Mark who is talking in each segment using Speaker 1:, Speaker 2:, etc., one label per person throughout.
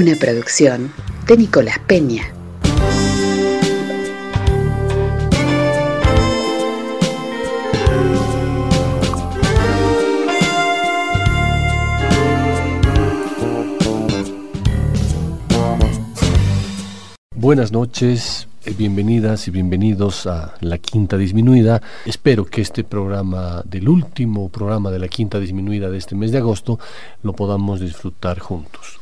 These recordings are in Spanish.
Speaker 1: Una producción de Nicolás Peña.
Speaker 2: Buenas noches, eh, bienvenidas y bienvenidos a La Quinta Disminuida. Espero que este programa, del último programa de La Quinta Disminuida de este mes de agosto, lo podamos disfrutar juntos.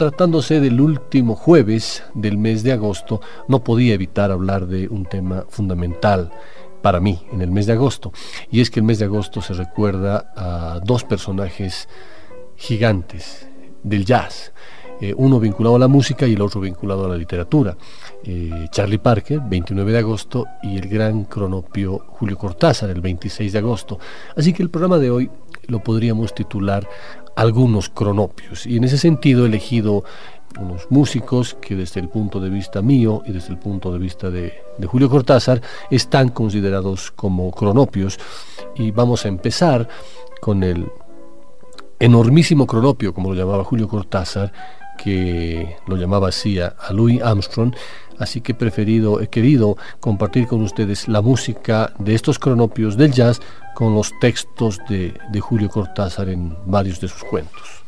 Speaker 2: Tratándose del último jueves del mes de agosto, no podía evitar hablar de un tema fundamental para mí en el mes de agosto. Y es que el mes de agosto se recuerda a dos personajes gigantes del jazz. Eh, uno vinculado a la música y el otro vinculado a la literatura. Eh, Charlie Parker, 29 de agosto, y el gran cronopio Julio Cortázar, el 26 de agosto. Así que el programa de hoy lo podríamos titular algunos cronopios. Y en ese sentido he elegido unos músicos que desde el punto de vista mío y desde el punto de vista de, Julio Cortázar están considerados como cronopios. Y vamos a empezar con el enormísimo cronopio, como lo llamaba Julio Cortázar, que lo llamaba así a, Louis Armstrong, así que he preferido, he querido compartir con ustedes la música de estos cronopios del jazz con los textos de, de Julio Cortázar en varios de sus cuentos.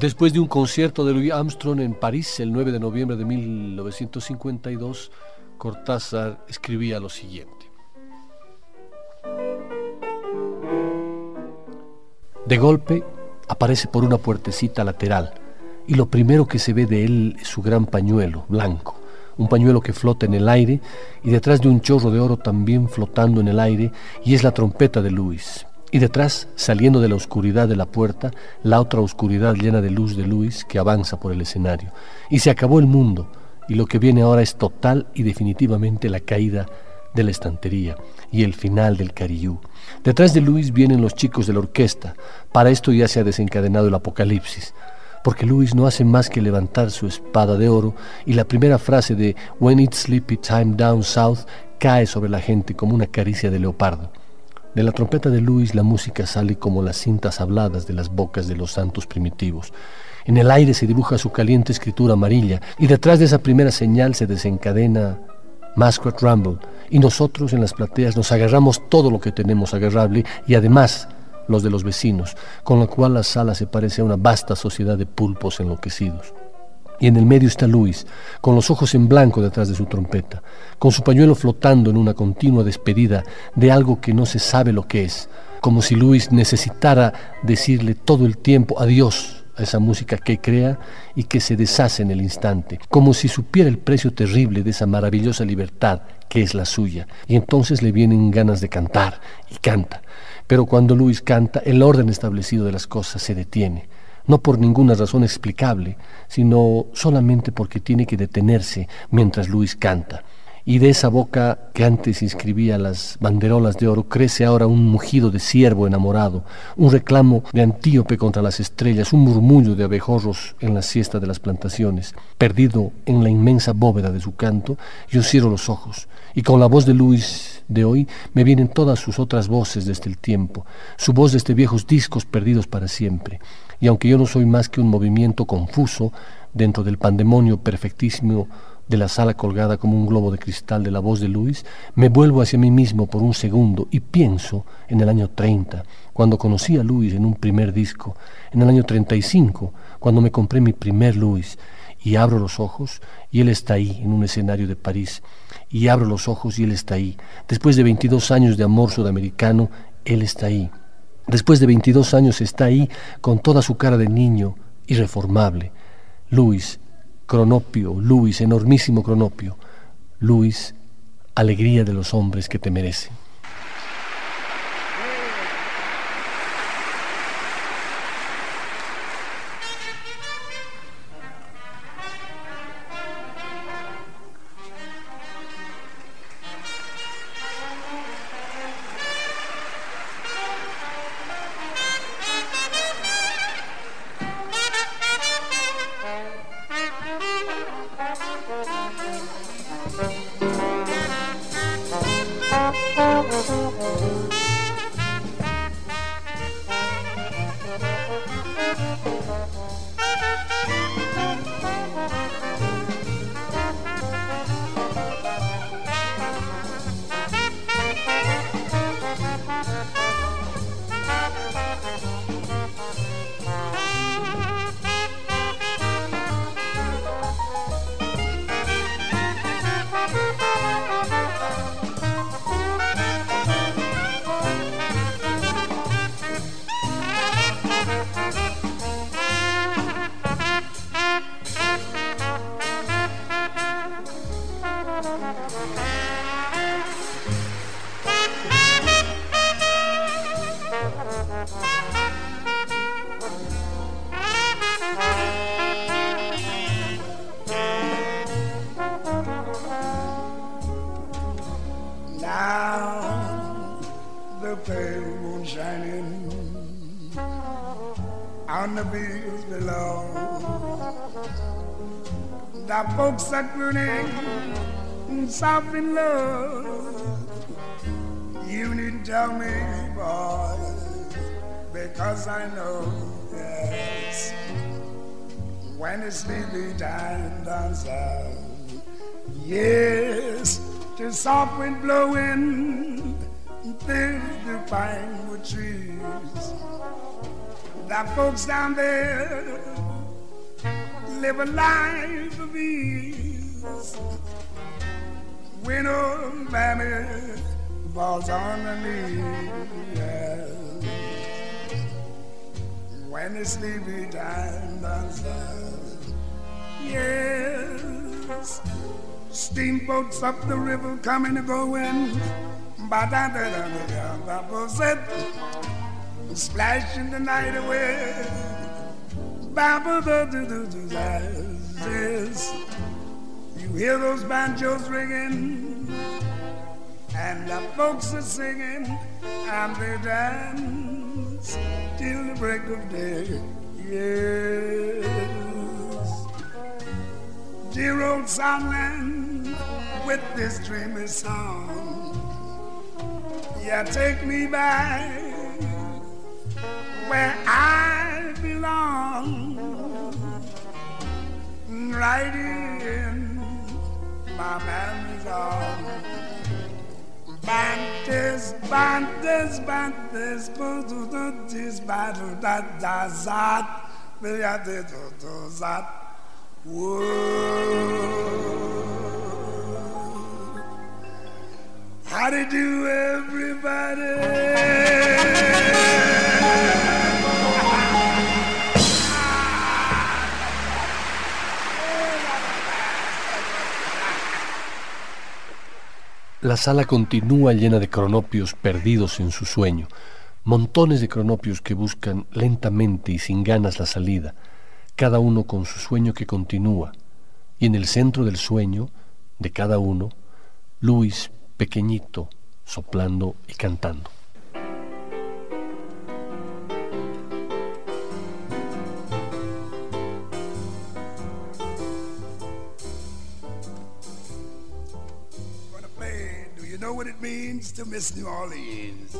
Speaker 2: Después de un concierto de Louis Armstrong en París el 9 de noviembre de 1952, Cortázar escribía lo siguiente. De golpe aparece por una puertecita lateral y lo primero que se ve de él es su gran pañuelo blanco, un pañuelo que flota en el aire y detrás de un chorro de oro también flotando en el aire y es la trompeta de Luis. Y detrás, saliendo de la oscuridad de la puerta, la otra oscuridad llena de luz de Luis que avanza por el escenario. Y se acabó el mundo y lo que viene ahora es total y definitivamente la caída de la estantería y el final del carillú. Detrás de Luis vienen los chicos de la orquesta. Para esto ya se ha desencadenado el apocalipsis, porque Luis no hace más que levantar su espada de oro y la primera frase de When it's sleepy time down south cae sobre la gente como una caricia de leopardo. De la trompeta de Luis la música sale como las cintas habladas de las bocas de los santos primitivos. En el aire se dibuja su caliente escritura amarilla y detrás de esa primera señal se desencadena Masquerade Rumble, y nosotros en las plateas nos agarramos todo lo que tenemos agarrable y además los de los vecinos, con lo cual la sala se parece a una vasta sociedad de pulpos enloquecidos. Y en el medio está Luis, con los ojos en blanco detrás de su trompeta, con su pañuelo flotando en una continua despedida de algo que no se sabe lo que es, como si Luis necesitara decirle todo el tiempo adiós
Speaker 3: esa música que crea y que se deshace en el instante, como si supiera el precio terrible de esa maravillosa libertad que es la suya. Y entonces le vienen ganas de cantar y canta. Pero cuando Luis canta, el orden establecido de las cosas se detiene no por ninguna razón explicable, sino solamente porque tiene que detenerse mientras Luis canta. Y de esa boca que antes inscribía las banderolas de oro crece ahora un mugido de ciervo enamorado, un reclamo de antíope contra las estrellas, un murmullo de abejorros en la siesta de las plantaciones. Perdido en la inmensa bóveda de su canto, yo cierro los ojos y con la voz de Luis de hoy me vienen todas sus otras voces desde el tiempo, su voz desde viejos discos perdidos para siempre y aunque yo no soy más que un movimiento confuso dentro del pandemonio perfectísimo de la sala colgada como un globo de cristal de la voz de Luis, me vuelvo hacia mí mismo por un segundo y pienso en el año 30, cuando conocí a Luis en un primer disco, en el año 35, cuando me compré mi primer Luis, y abro los ojos y él está ahí en un escenario de París, y abro los ojos y él está ahí. Después de 22 años de amor sudamericano, él está ahí. Después de 22 años está ahí con toda su cara de niño, irreformable. Luis, cronopio, Luis, enormísimo cronopio. Luis, alegría de los hombres que te merecen. Burning, soft in love. You need to tell me, boy, because I know, yes. When it's sleepy time down south, yes, the soft wind blowing through the pine wood trees. The folks down there live a life ease. When old mammy falls on the knees, when it's sleepy time does yes. Steamboats up the river coming and going, ba da da da da da da, splashing the night away. You hear those banjos ringing, and the folks are singing, and they dance till the break of day. Yes, dear old Southland, with this dreamy song, yeah, take me back where I belong right in my mammy's arms. Bantes, bantes, bantes, bantes, bantes, zat, brilhante, toto, zat. Whoa. How do you do, everybody?
Speaker 2: La sala continúa llena de cronopios perdidos en su sueño, montones de cronopios que buscan lentamente y sin ganas la salida, cada uno con su sueño que continúa, y en el centro del sueño de cada uno, Luis pequeñito, soplando y cantando.
Speaker 3: To Miss New Orleans.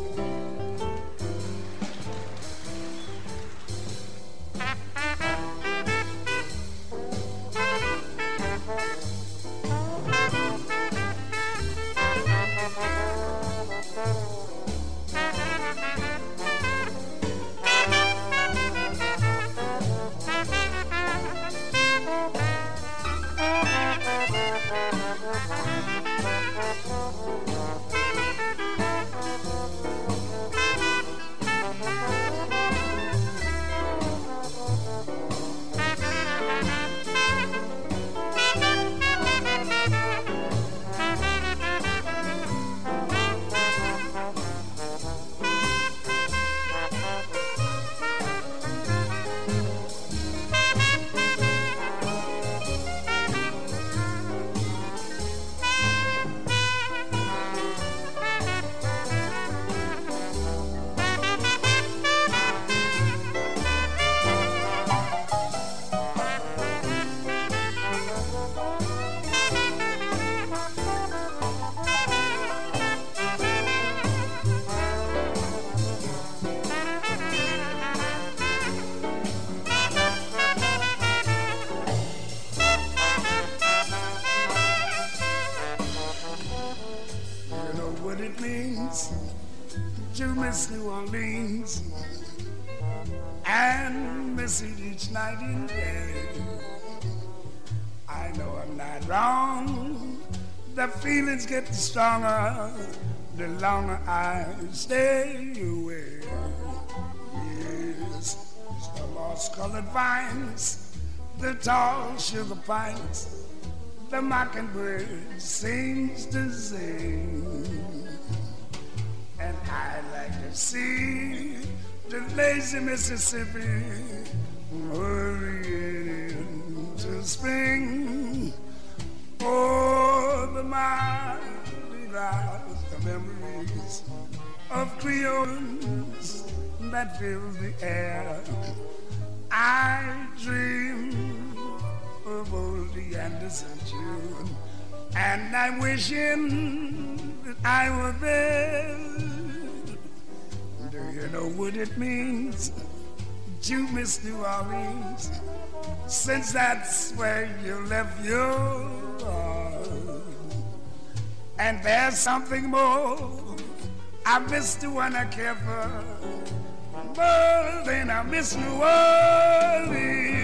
Speaker 3: Feelings get stronger the longer I stay away. Yes, the lost colored vines, the tall sugar pines, the mockingbird sings to sing. And I like to see the lazy Mississippi hurrying into spring. Oh, the mighty rise, the memories of Creoles that fill the air. I dream of old Anderson June, and I'm wishing that I were there. Do you know what it means to miss New Orleans? Since that's where you left your and there's something more. I miss the one I care for more than I miss New Orleans.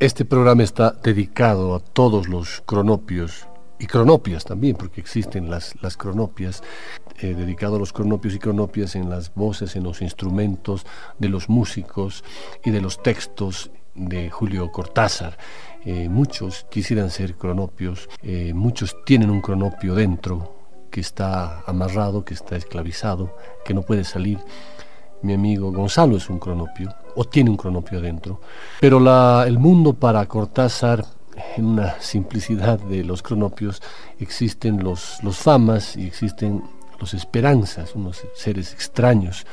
Speaker 2: Este programa está dedicado a todos los cronopios y cronopias también, porque existen las, las cronopias, eh, dedicado a los cronopios y cronopias en las voces, en los instrumentos de los músicos y de los textos de Julio Cortázar. Eh, muchos quisieran ser cronopios, eh, muchos tienen un cronopio dentro que está amarrado, que está esclavizado, que no puede salir. Mi amigo Gonzalo es un cronopio, o tiene un cronopio dentro. Pero el mundo para Cortázar, en una simplicidad de los cronopios, existen los, los famas y existen los esperanzas, unos seres extraños.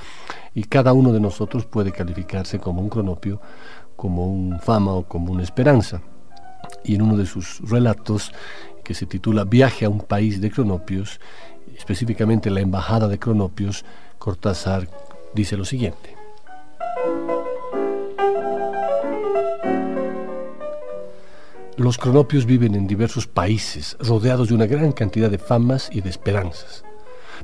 Speaker 2: Y cada uno de nosotros puede calificarse como un cronopio, como un fama o como una esperanza. Y en uno de sus relatos, que se titula Viaje a un país de cronopios, específicamente la embajada de cronopios, Cortázar dice lo siguiente. Los cronopios viven en diversos países, rodeados de una gran cantidad de famas y de esperanzas.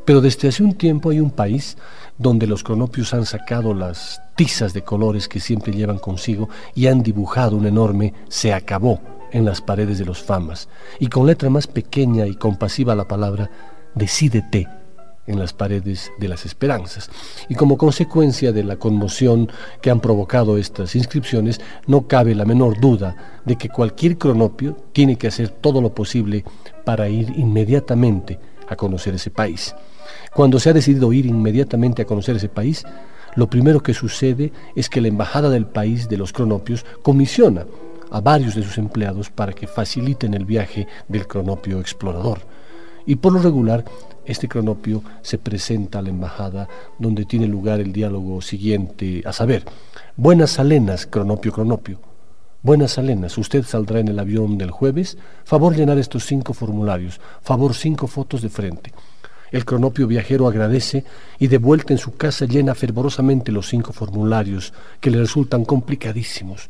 Speaker 2: Pero desde hace un tiempo hay un país donde los cronopios han sacado las tizas de colores que siempre llevan consigo y han dibujado un enorme se acabó en las paredes de los famas, y con letra más pequeña y compasiva la palabra decídete en las paredes de las esperanzas. Y como consecuencia de la conmoción que han provocado estas inscripciones, no cabe la menor duda de que cualquier cronopio tiene que hacer todo lo posible para ir inmediatamente a conocer ese país. Cuando se ha decidido ir inmediatamente a conocer ese país, lo primero que sucede es que la embajada del país de los cronopios comisiona a varios de sus empleados para que faciliten el viaje del cronopio explorador. Y por lo regular, este cronopio se presenta a la embajada donde tiene lugar el diálogo siguiente, a saber, Buenas Salenas, cronopio, cronopio. Buenas Salenas, usted saldrá en el avión del jueves. Favor llenar estos cinco formularios. Favor cinco fotos de frente. El cronopio viajero agradece y de vuelta en su casa llena fervorosamente los cinco formularios que le resultan complicadísimos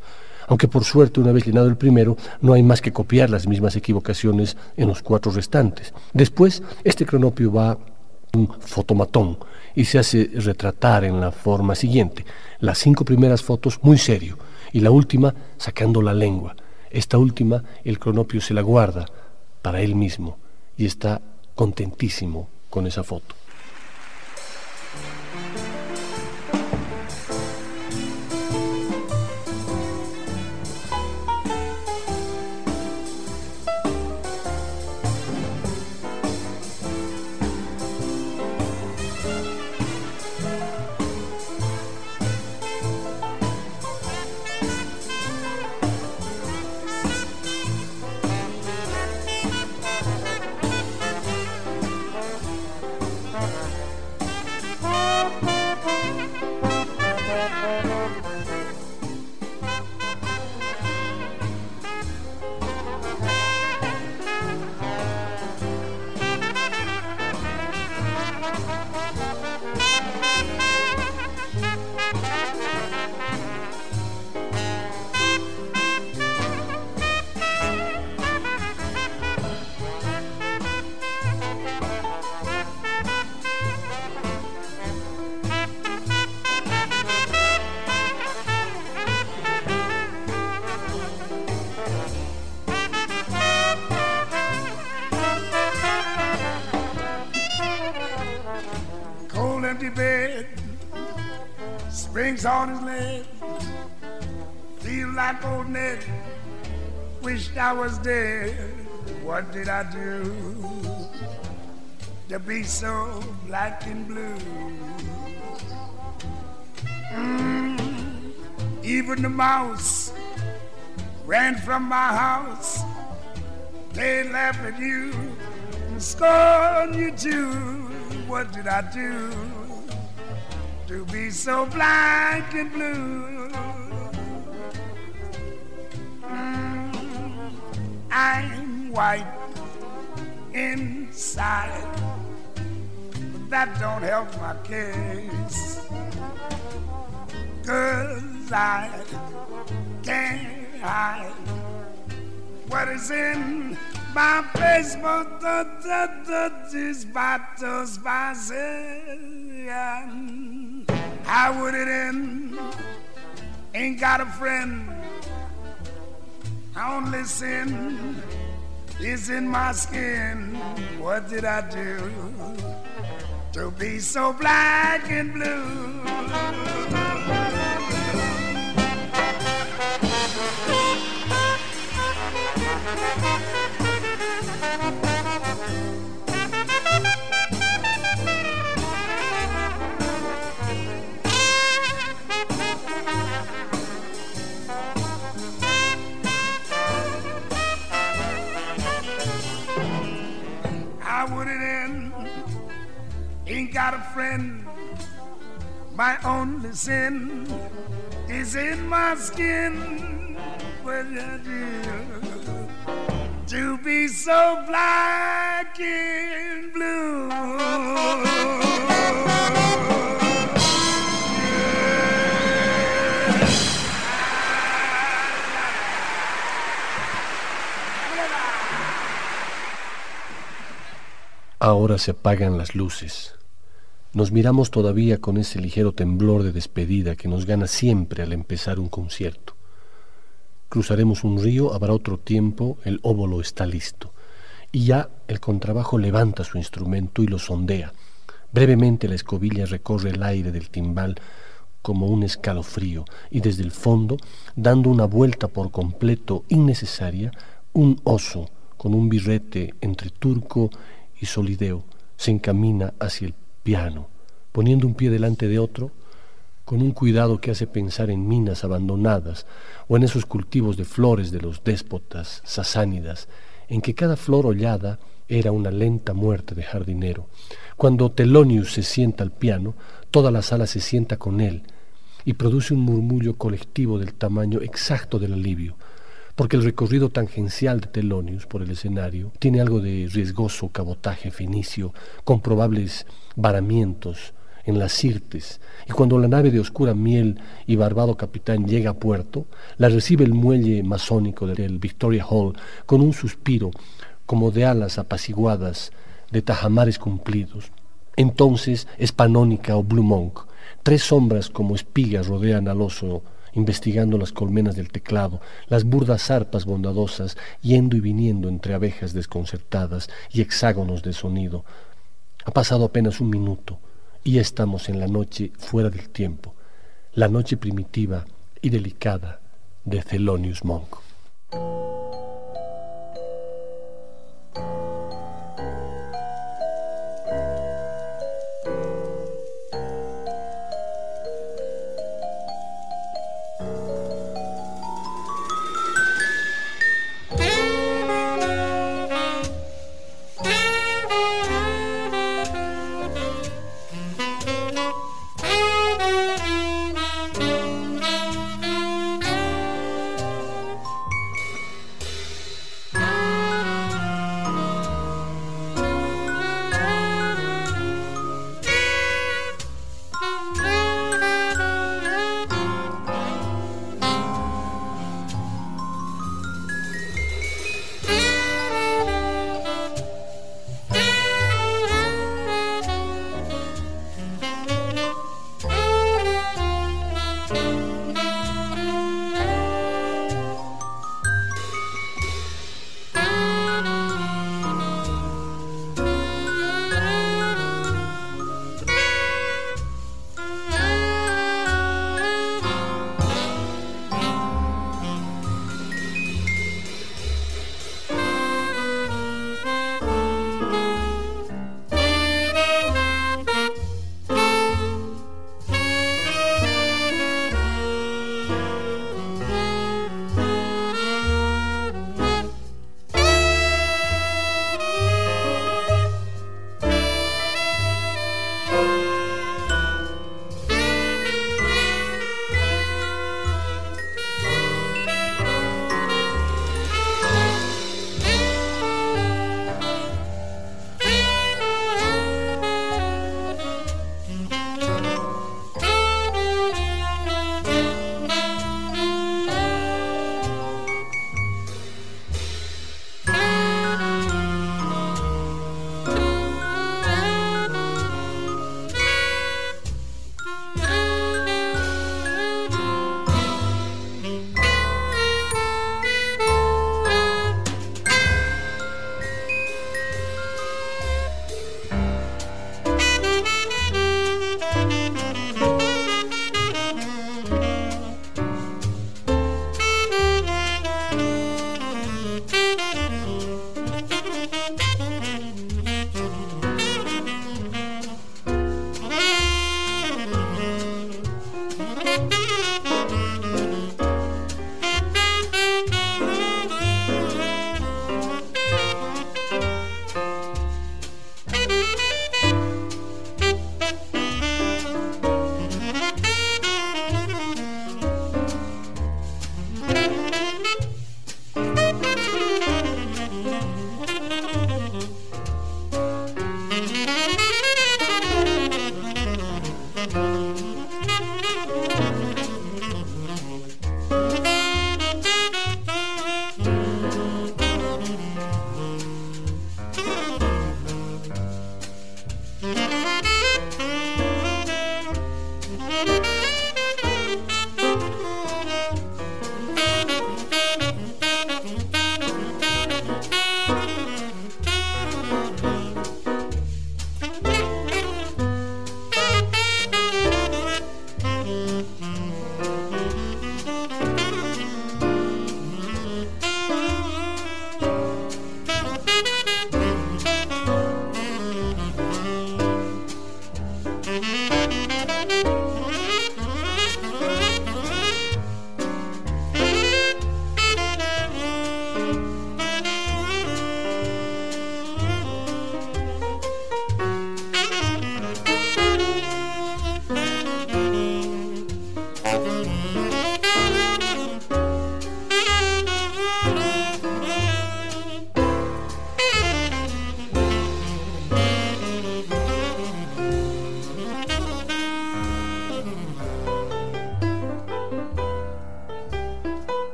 Speaker 2: aunque por suerte una vez llenado el primero no hay más que copiar las mismas equivocaciones en los cuatro restantes. Después, este cronopio va un fotomatón y se hace retratar en la forma siguiente. Las cinco primeras fotos muy serio y la última sacando la lengua. Esta última el cronopio se la guarda para él mismo y está contentísimo con esa foto.
Speaker 3: What did I do to be so black and blue? Mm, even the mouse ran from my house. They laugh at you and scorn you too. What did I do? to be so black and blue. I'm white inside, but that don't help my case. Cause I can't hide what is in my face, but the, the, the, these battles, How would it end ain't got a friend. Only sin is in my skin. What did I do to be so black and blue? Got a friend. My only sin is in my skin. To be so black and blue?
Speaker 2: Ahora se apagan las luces. Nos miramos todavía con ese ligero temblor de despedida que nos gana siempre al empezar un concierto. Cruzaremos un río, habrá otro tiempo, el óvulo está listo. Y ya el contrabajo levanta su instrumento y lo sondea. Brevemente la escobilla recorre el aire del timbal como un escalofrío y desde el fondo, dando una vuelta por completo innecesaria, un oso con un birrete entre turco y solideo se encamina hacia el piano, poniendo un pie delante de otro, con un cuidado que hace pensar en minas abandonadas o en esos cultivos de flores de los déspotas sasánidas, en que cada flor hollada era una lenta muerte de jardinero. Cuando Telonius se sienta al piano, toda la sala se sienta con él y produce un murmullo colectivo del tamaño exacto del alivio, porque el recorrido tangencial de Telonius por el escenario tiene algo de riesgoso cabotaje fenicio, con probables varamientos en las Sirtes, y cuando la nave de oscura miel y barbado capitán llega a puerto, la recibe el muelle masónico del Victoria Hall con un suspiro como de alas apaciguadas de tajamares cumplidos. Entonces es Panónica o Blue Monk. Tres sombras como espigas rodean al oso investigando las colmenas del teclado, las burdas arpas bondadosas, yendo y viniendo entre abejas desconcertadas y hexágonos de sonido. Ha pasado apenas un minuto y estamos en la noche fuera del tiempo, la noche primitiva y delicada de Thelonious Monk.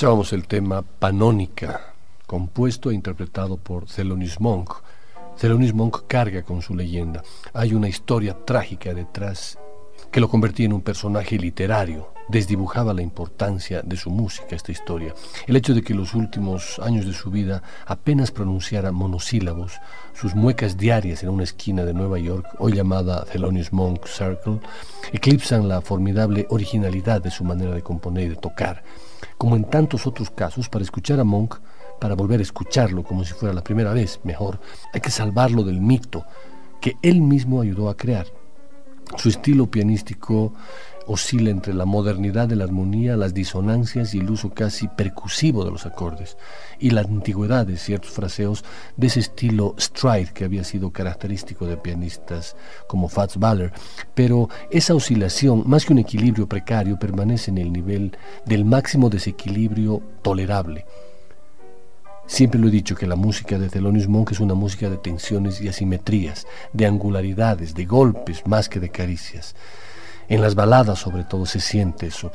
Speaker 2: Escuchábamos el tema Panónica, compuesto e interpretado por Thelonious Monk. Thelonious Monk carga con su leyenda. Hay una historia trágica detrás que lo convertía en un personaje literario, desdibujaba la importancia de su música, esta historia. El hecho de que los últimos años de su vida apenas pronunciara monosílabos, sus muecas diarias en una esquina de Nueva York, hoy llamada Thelonious Monk Circle, eclipsan la formidable originalidad de su manera de componer y de tocar. Como en tantos otros casos, para escuchar a Monk, para volver a escucharlo como si fuera la primera vez, mejor, hay que salvarlo del mito que él mismo ayudó a crear. Su estilo pianístico oscila entre la modernidad de la armonía, las disonancias y el uso casi percusivo de los acordes, y la antigüedad de ciertos fraseos de ese estilo stride que había sido característico de pianistas como Fats Waller, pero esa oscilación, más que un equilibrio precario, permanece en el nivel del máximo desequilibrio tolerable. Siempre lo he dicho que la música de Thelonious Monk es una música de tensiones y asimetrías, de angularidades, de golpes más que de caricias. En las baladas sobre todo se siente eso.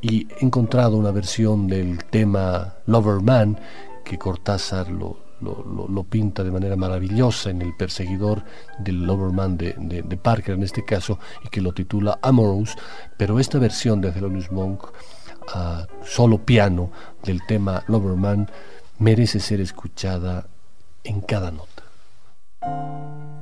Speaker 2: Y he encontrado una versión del tema Lover Man que Cortázar lo, lo, pinta de manera maravillosa en El perseguidor del Loverman de, de, Parker en este caso y que lo titula Amorous, pero esta versión de Thelonious Monk a solo piano del tema Loverman merece ser escuchada en cada nota.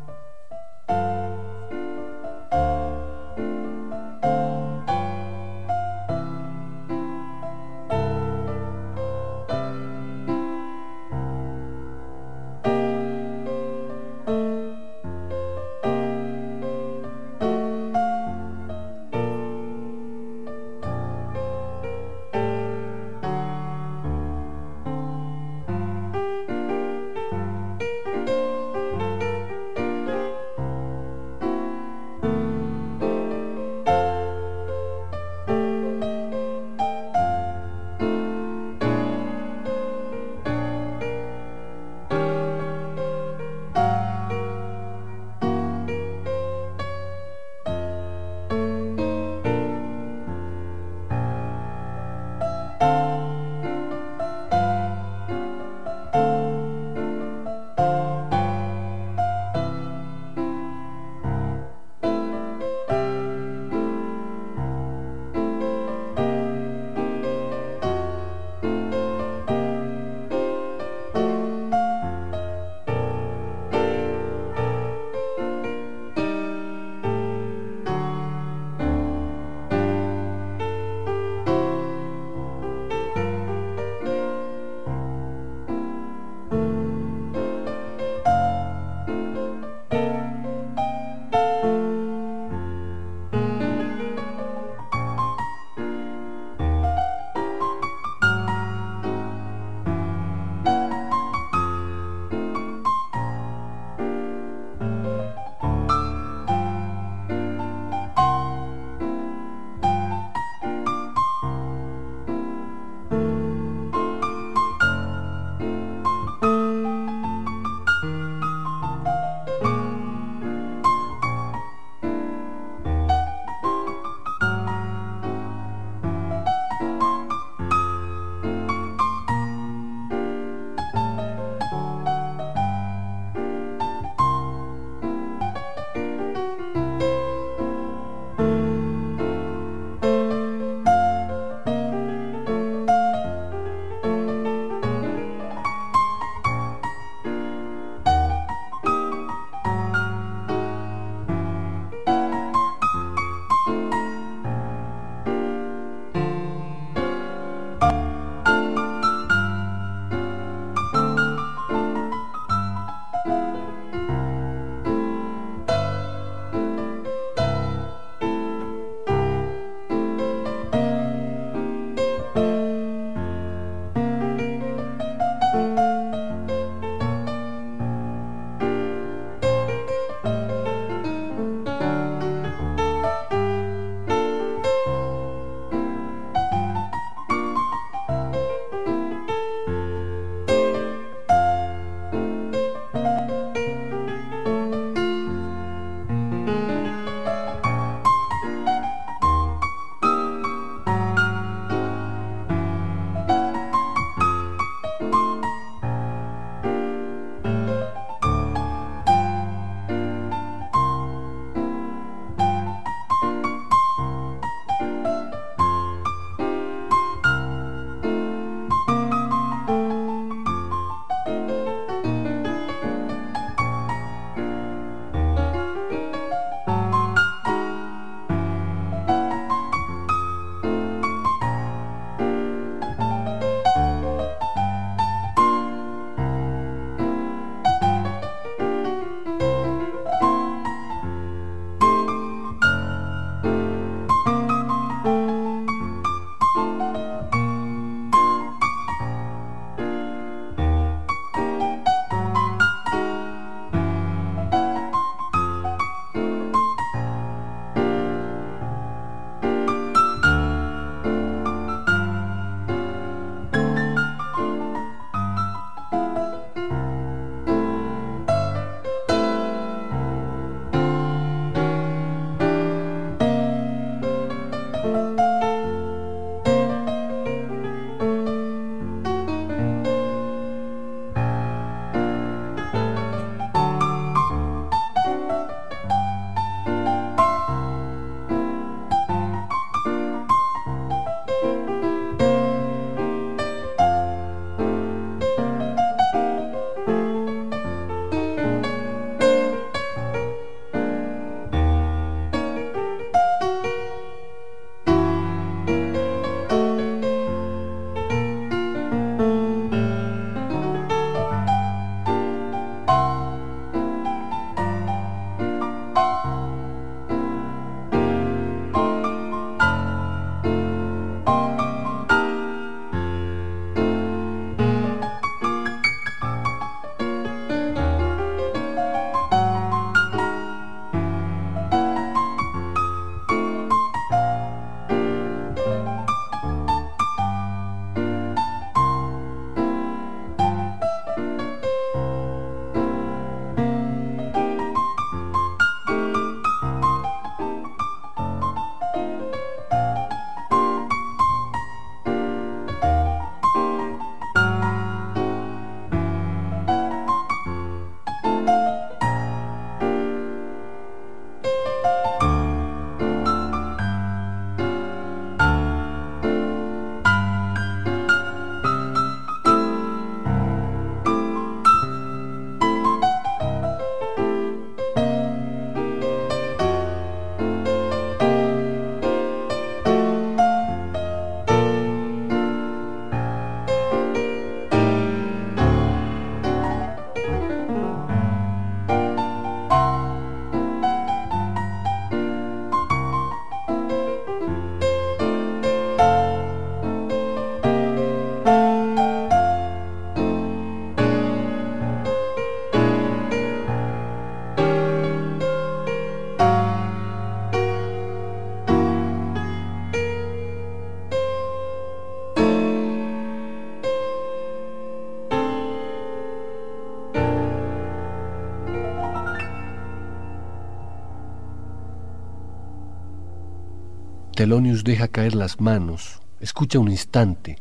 Speaker 2: Telonius deja caer las manos, escucha un instante,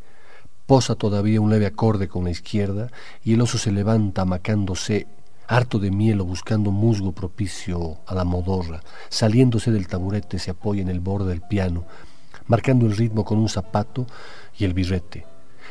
Speaker 2: posa todavía un leve acorde con la izquierda y el oso se levanta amacándose, harto de miel o buscando musgo propicio a la modorra, saliéndose del taburete se apoya en el borde del piano, marcando el ritmo con un zapato y el birrete.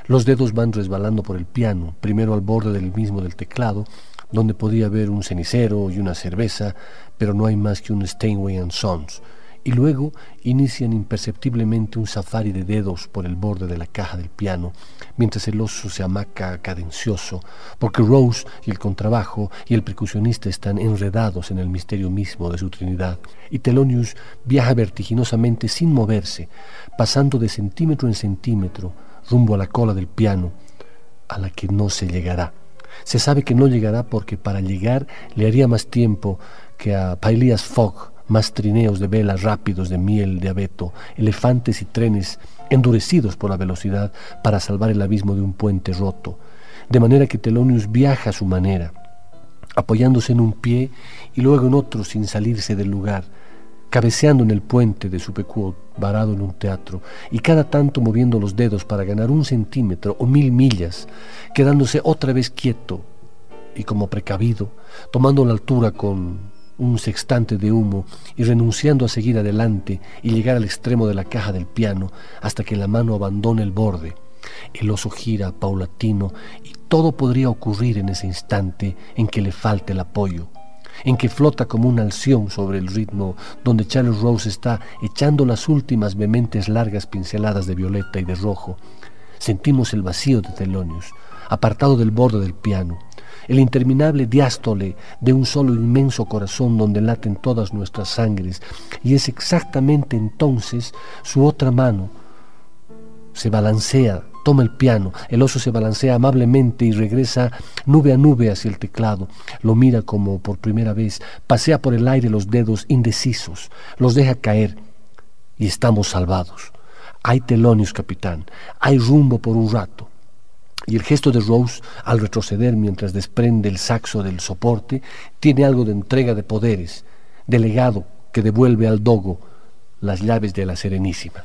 Speaker 2: Los dedos van resbalando por el piano, primero al borde del mismo del teclado, donde podía haber un cenicero y una cerveza, pero no hay más que un Steinway and Sons, y luego inician imperceptiblemente un safari de dedos por el borde de la caja del piano, mientras el oso se amaca cadencioso, porque Rose y el contrabajo y el percusionista están enredados en el misterio mismo de su Trinidad, y Thelonious viaja vertiginosamente sin moverse, pasando de centímetro en centímetro rumbo a la cola del piano, a la que no se llegará. Se sabe que no llegará porque para llegar le haría más tiempo que a Pailias Fogg, más trineos de velas rápidos de miel de abeto, elefantes y trenes endurecidos por la velocidad para salvar el abismo de un puente roto, de manera que Telonius viaja a su manera, apoyándose en un pie y luego en otro sin salirse del lugar, cabeceando en el puente de su pecuo varado en un teatro, y cada tanto moviendo los dedos para ganar un centímetro o mil millas, quedándose otra vez quieto y como precavido, tomando la altura con un sextante de humo y renunciando a seguir adelante y llegar al extremo de la caja del piano hasta que la mano abandone el borde. El oso gira paulatino y todo podría ocurrir en ese instante en que le falte el apoyo, en que flota como una alción sobre el ritmo donde Charles Rose está echando las últimas vehementes largas pinceladas de violeta y de rojo. Sentimos el vacío de Telonius, apartado del borde del piano, el interminable diástole de un solo inmenso corazón donde laten todas nuestras sangres, y es exactamente entonces su otra mano se balancea, toma el piano, el oso se balancea amablemente y regresa nube a nube hacia el teclado, lo mira como por primera vez, pasea por el aire los dedos indecisos, los deja caer y estamos salvados. Hay telonios, capitán, hay rumbo por un rato. Y el gesto de Rose, al retroceder mientras desprende el saxo del soporte, tiene algo de entrega de poderes, de legado que devuelve al dogo las llaves de la Serenísima.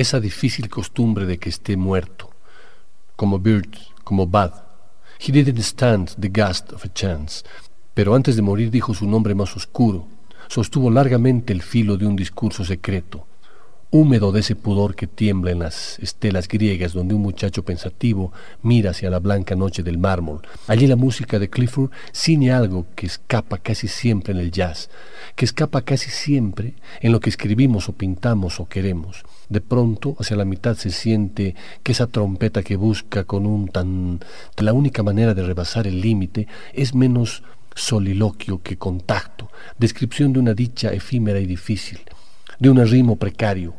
Speaker 2: esa difícil costumbre de que esté muerto, como Bird, como Bud. He didn't stand the gust of a chance, pero antes de morir dijo su nombre más oscuro, sostuvo largamente el filo de un discurso secreto, húmedo de ese pudor que tiembla en las estelas griegas donde un muchacho pensativo mira hacia la blanca noche del mármol. Allí la música de Clifford ciñe algo que escapa casi siempre en el jazz, que escapa casi siempre en lo que escribimos o pintamos o queremos. De pronto, hacia la mitad se siente que esa trompeta que busca con un tan... la única manera de rebasar el límite es menos soliloquio que contacto, descripción de una dicha efímera y difícil de un arrimo precario,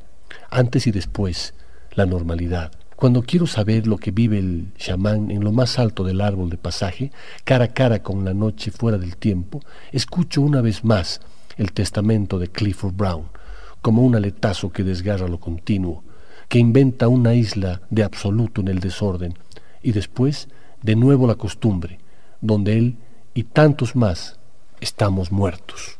Speaker 2: antes y después, la normalidad. Cuando quiero saber lo que vive el chamán en lo más alto del árbol de pasaje, cara a cara con la noche fuera del tiempo, escucho una vez más el testamento de Clifford Brown, como un aletazo que desgarra lo continuo, que inventa una isla de absoluto en el desorden, y después de nuevo la costumbre, donde él y tantos más estamos muertos.